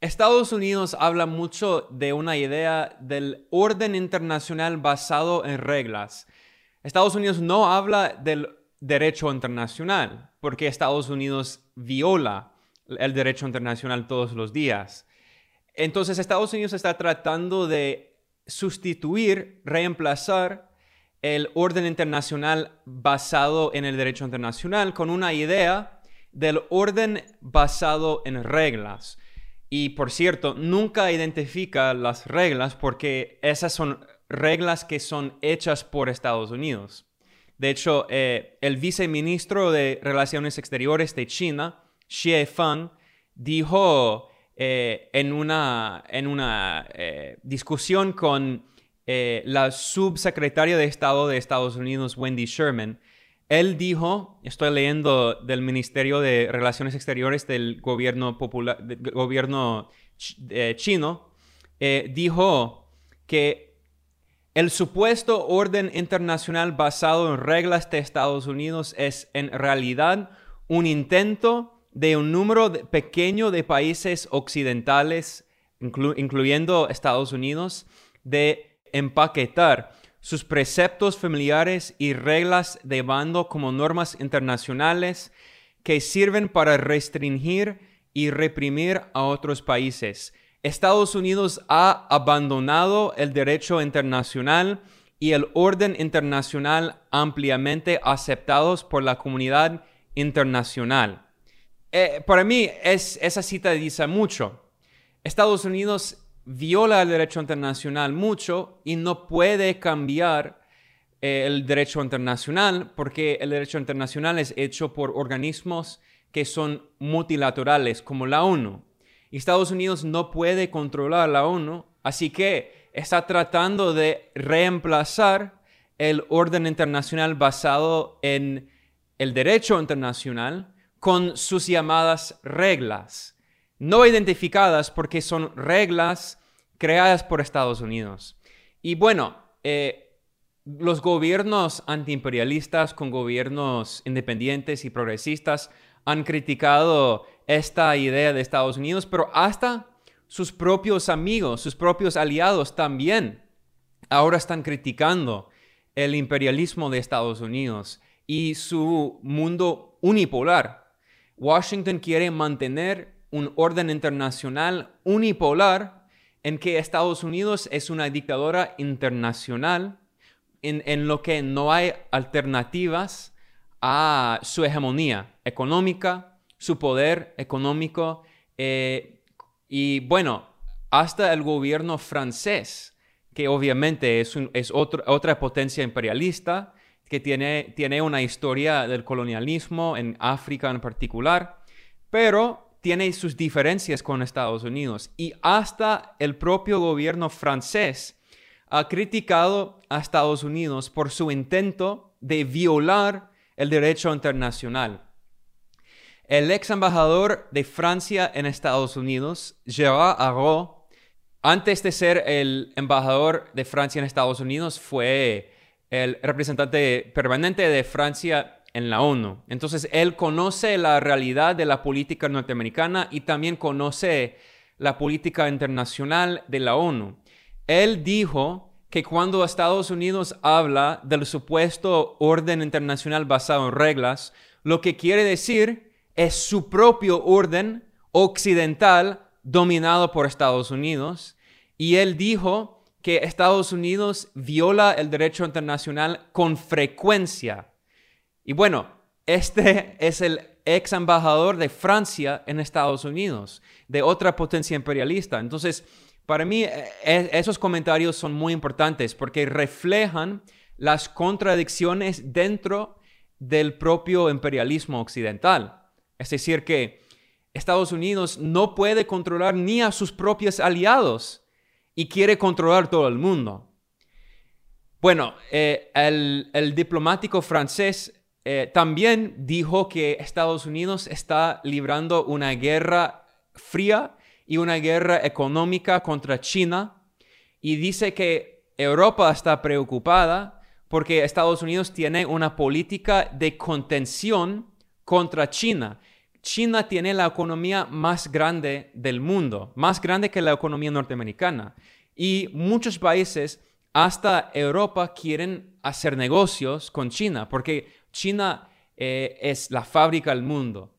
Estados Unidos habla mucho de una idea del orden internacional basado en reglas. Estados Unidos no habla del derecho internacional, porque Estados Unidos viola el derecho internacional todos los días. Entonces Estados Unidos está tratando de sustituir, reemplazar el orden internacional basado en el derecho internacional con una idea del orden basado en reglas. Y por cierto, nunca identifica las reglas porque esas son reglas que son hechas por Estados Unidos. De hecho, eh, el viceministro de Relaciones Exteriores de China, Xie Feng, dijo eh, en una, en una eh, discusión con la subsecretaria de Estado de Estados Unidos, Wendy Sherman, él dijo, estoy leyendo del Ministerio de Relaciones Exteriores del gobierno, popular, del gobierno eh, chino, eh, dijo que el supuesto orden internacional basado en reglas de Estados Unidos es en realidad un intento de un número pequeño de países occidentales, incluyendo Estados Unidos, de empaquetar sus preceptos familiares y reglas de bando como normas internacionales que sirven para restringir y reprimir a otros países. Estados Unidos ha abandonado el derecho internacional y el orden internacional ampliamente aceptados por la comunidad internacional. Eh, para mí es, esa cita dice mucho. Estados Unidos viola el derecho internacional mucho y no puede cambiar eh, el derecho internacional porque el derecho internacional es hecho por organismos que son multilaterales como la ONU. Y Estados Unidos no puede controlar la ONU, así que está tratando de reemplazar el orden internacional basado en el derecho internacional con sus llamadas reglas no identificadas porque son reglas creadas por Estados Unidos. Y bueno, eh, los gobiernos antiimperialistas con gobiernos independientes y progresistas han criticado esta idea de Estados Unidos, pero hasta sus propios amigos, sus propios aliados también ahora están criticando el imperialismo de Estados Unidos y su mundo unipolar. Washington quiere mantener un orden internacional unipolar en que Estados Unidos es una dictadura internacional en, lo que no hay alternativas a su hegemonía económica, su poder económico eh, y bueno, hasta el gobierno francés, que obviamente es, es otra potencia imperialista, que tiene, tiene una historia del colonialismo en África en particular, pero tiene sus diferencias con Estados Unidos y hasta el propio gobierno francés ha criticado a Estados Unidos por su intento de violar el derecho internacional. El ex embajador de Francia en Estados Unidos, Gérard Araud, antes de ser el embajador de Francia en Estados Unidos, fue el representante permanente de Francia en la ONU. Entonces, él conoce la realidad de la política norteamericana y también conoce la política internacional de la ONU. Él dijo que cuando Estados Unidos habla del supuesto orden internacional basado en reglas, lo que quiere decir es su propio orden occidental dominado por Estados Unidos. Y él dijo que Estados Unidos viola el derecho internacional con frecuencia y bueno, este es el ex embajador de Francia en Estados Unidos, de otra potencia imperialista. Entonces, para mí, e, e, esos comentarios son muy importantes porque reflejan las contradicciones dentro del propio imperialismo occidental. Es decir, que Estados Unidos no puede controlar ni a sus propios aliados y quiere controlar todo el mundo. Bueno, eh, el, el diplomático francés eh, también dijo que Estados Unidos está librando una guerra fría y una guerra económica contra China y dice que Europa está preocupada porque Estados Unidos tiene una política de contención contra China. China tiene la economía más grande del mundo, más grande que la economía norteamericana. Y muchos países, hasta Europa, quieren hacer negocios con China, porque China eh, es la fábrica del mundo.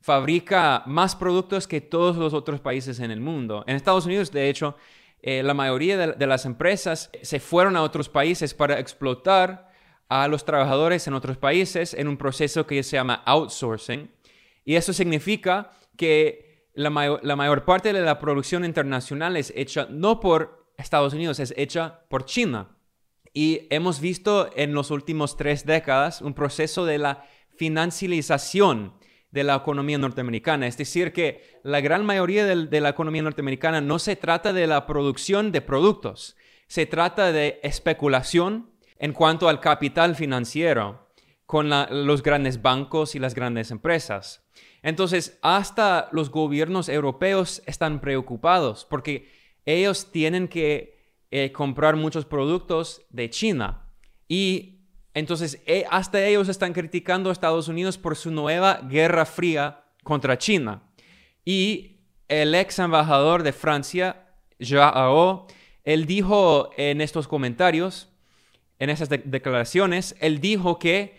Fabrica más productos que todos los otros países en el mundo. En Estados Unidos, de hecho, eh, la mayoría de, las empresas se fueron a otros países para explotar a los trabajadores en otros países en un proceso que se llama outsourcing. Y eso significa que la, la mayor parte de la producción internacional es hecha no por Estados Unidos, es hecha por China. Y hemos visto en los últimos tres décadas un proceso de la financialización de la economía norteamericana. Es decir, que la gran mayoría de, la economía norteamericana no se trata de la producción de productos, se trata de especulación en cuanto al capital financiero con los grandes bancos y las grandes empresas. Entonces, hasta los gobiernos europeos están preocupados porque ellos tienen que eh, comprar muchos productos de China y entonces, eh, hasta ellos están criticando a Estados Unidos por su nueva guerra fría contra China. Y el ex embajador de Francia, Jean él dijo en estos comentarios, en esas declaraciones, él dijo que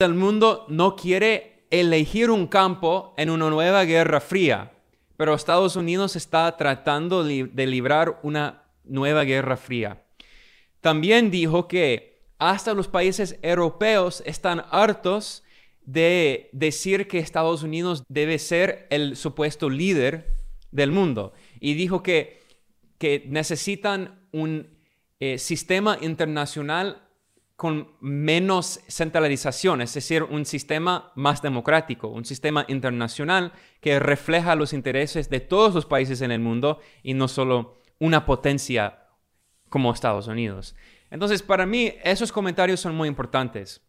el mundo no quiere elegir un campo en una nueva guerra fría, pero Estados Unidos está tratando de librar una nueva guerra fría. También dijo que hasta los países europeos están hartos de decir que Estados Unidos debe ser el supuesto líder del mundo. Y dijo que, que necesitan un eh, sistema internacional con menos centralización, es decir, un sistema más democrático, un sistema internacional que refleja los intereses de todos los países en el mundo y no solo una potencia como Estados Unidos. Entonces, para mí, esos comentarios son muy importantes.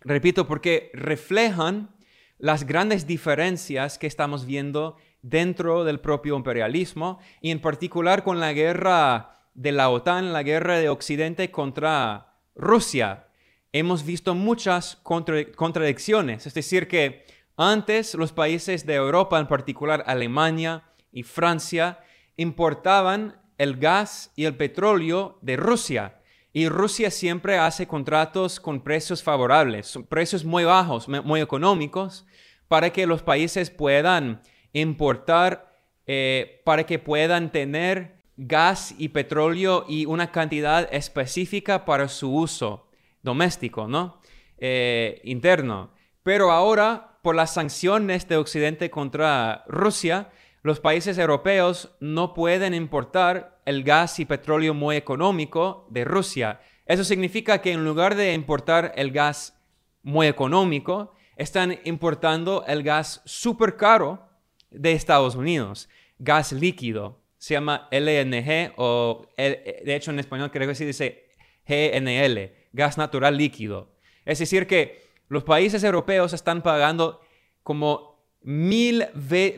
Repito, porque reflejan las grandes diferencias que estamos viendo dentro del propio imperialismo y en particular con la guerra de la OTAN, la guerra de Occidente contra Rusia. Hemos visto muchas contradicciones, es decir, que antes los países de Europa, en particular Alemania y Francia, importaban el gas y el petróleo de Rusia y Rusia siempre hace contratos con precios favorables, precios muy bajos, muy económicos, para que los países puedan importar, eh, para que puedan tener gas y petróleo y una cantidad específica para su uso doméstico, ¿no? Eh, interno. Pero ahora, por las sanciones de Occidente contra Rusia, los países europeos no pueden importar el gas y petróleo muy económico de Rusia. Eso significa que en lugar de importar el gas muy económico, están importando el gas súper caro de Estados Unidos, gas líquido. Se llama LNG o, de hecho en español creo que se dice GNL, gas natural líquido. Es decir, que los países europeos están pagando como mil,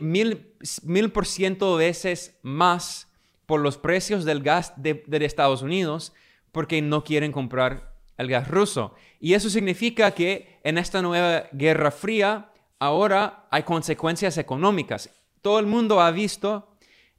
mil, por ciento veces más por los precios del gas de, Estados Unidos porque no quieren comprar el gas ruso. Y eso significa que en esta nueva guerra fría ahora hay consecuencias económicas. Todo el mundo ha visto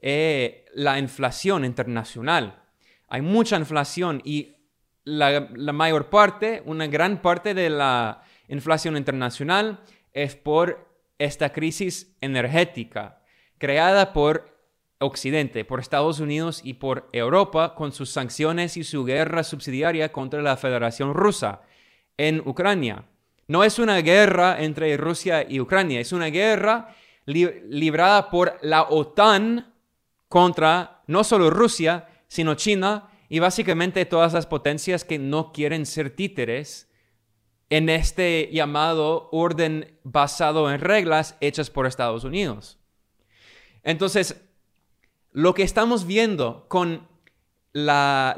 eh, la inflación internacional. Hay mucha inflación y la, la, mayor parte, una gran parte de la inflación internacional es por esta crisis energética creada por Occidente, por Estados Unidos y por Europa con sus sanciones y su guerra subsidiaria contra la Federación Rusa en Ucrania. No es una guerra entre Rusia y Ucrania, es una guerra librada por la OTAN contra no solo Rusia, sino China y básicamente todas las potencias que no quieren ser títeres en este llamado orden basado en reglas hechas por Estados Unidos. Entonces, lo que estamos viendo con, las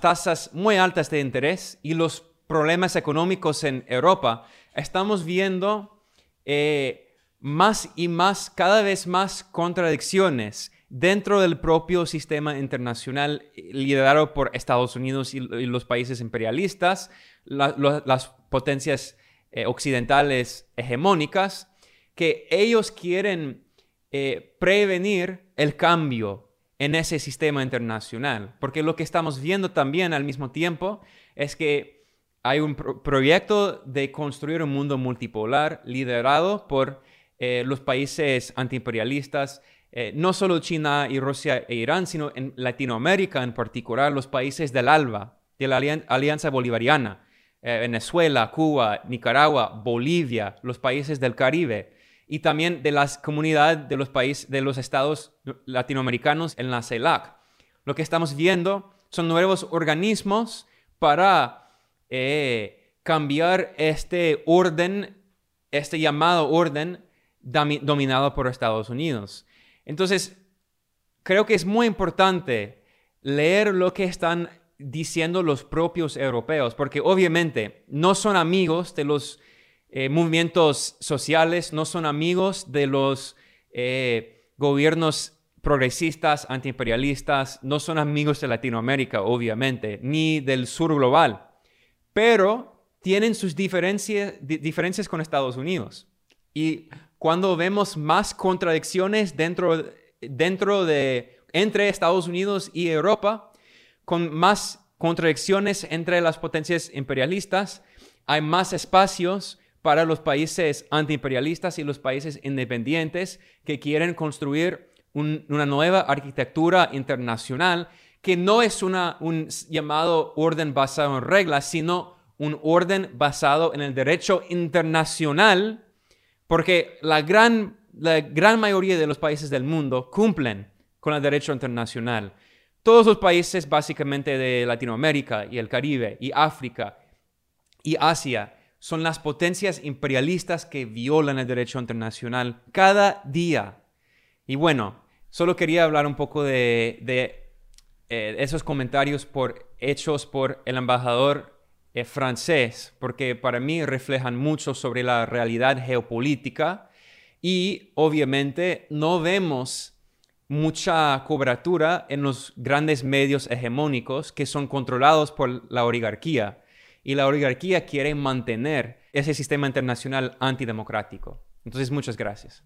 tasas muy altas de interés y los problemas económicos en Europa, estamos viendo eh, más y más, cada vez más contradicciones dentro del propio sistema internacional liderado por Estados Unidos y los países imperialistas, las potencias eh, occidentales hegemónicas que ellos quieren eh, prevenir el cambio en ese sistema internacional, porque lo que estamos viendo también al mismo tiempo es que hay un proyecto de construir un mundo multipolar liderado por eh, los países antiimperialistas, eh, no solo China y Rusia e Irán, sino en Latinoamérica en particular, los países del ALBA, de la Alianza Bolivariana, eh, Venezuela, Cuba, Nicaragua, Bolivia, los países del Caribe y también de las comunidades de los países, de los estados latinoamericanos en la CELAC. Lo que estamos viendo son nuevos organismos para cambiar este orden, este llamado orden dominado por Estados Unidos. Entonces, creo que es muy importante leer lo que están diciendo los propios europeos, porque obviamente no son amigos de los eh, movimientos sociales, no son amigos de los eh, gobiernos progresistas, antiimperialistas, no son amigos de Latinoamérica, obviamente, ni del sur global, pero tienen sus diferencias con Estados Unidos. Y cuando vemos más contradicciones dentro, dentro de, entre Estados Unidos y Europa, con más contradicciones entre las potencias imperialistas, hay más espacios para los países antiimperialistas y los países independientes que quieren construir una nueva arquitectura internacional que no es una, un llamado orden basado en reglas, sino un orden basado en el derecho internacional porque la gran, la gran mayoría de los países del mundo cumplen con el derecho internacional. Todos los países básicamente de Latinoamérica y el Caribe y África y Asia son las potencias imperialistas que violan el derecho internacional cada día. Y bueno, solo quería hablar un poco de, eh, esos comentarios por, hechos por el embajador francés, porque para mí reflejan mucho sobre la realidad geopolítica y obviamente no vemos mucha cobertura en los grandes medios hegemónicos que son controlados por la oligarquía. Y la oligarquía quiere mantener ese sistema internacional antidemocrático. Entonces, muchas gracias.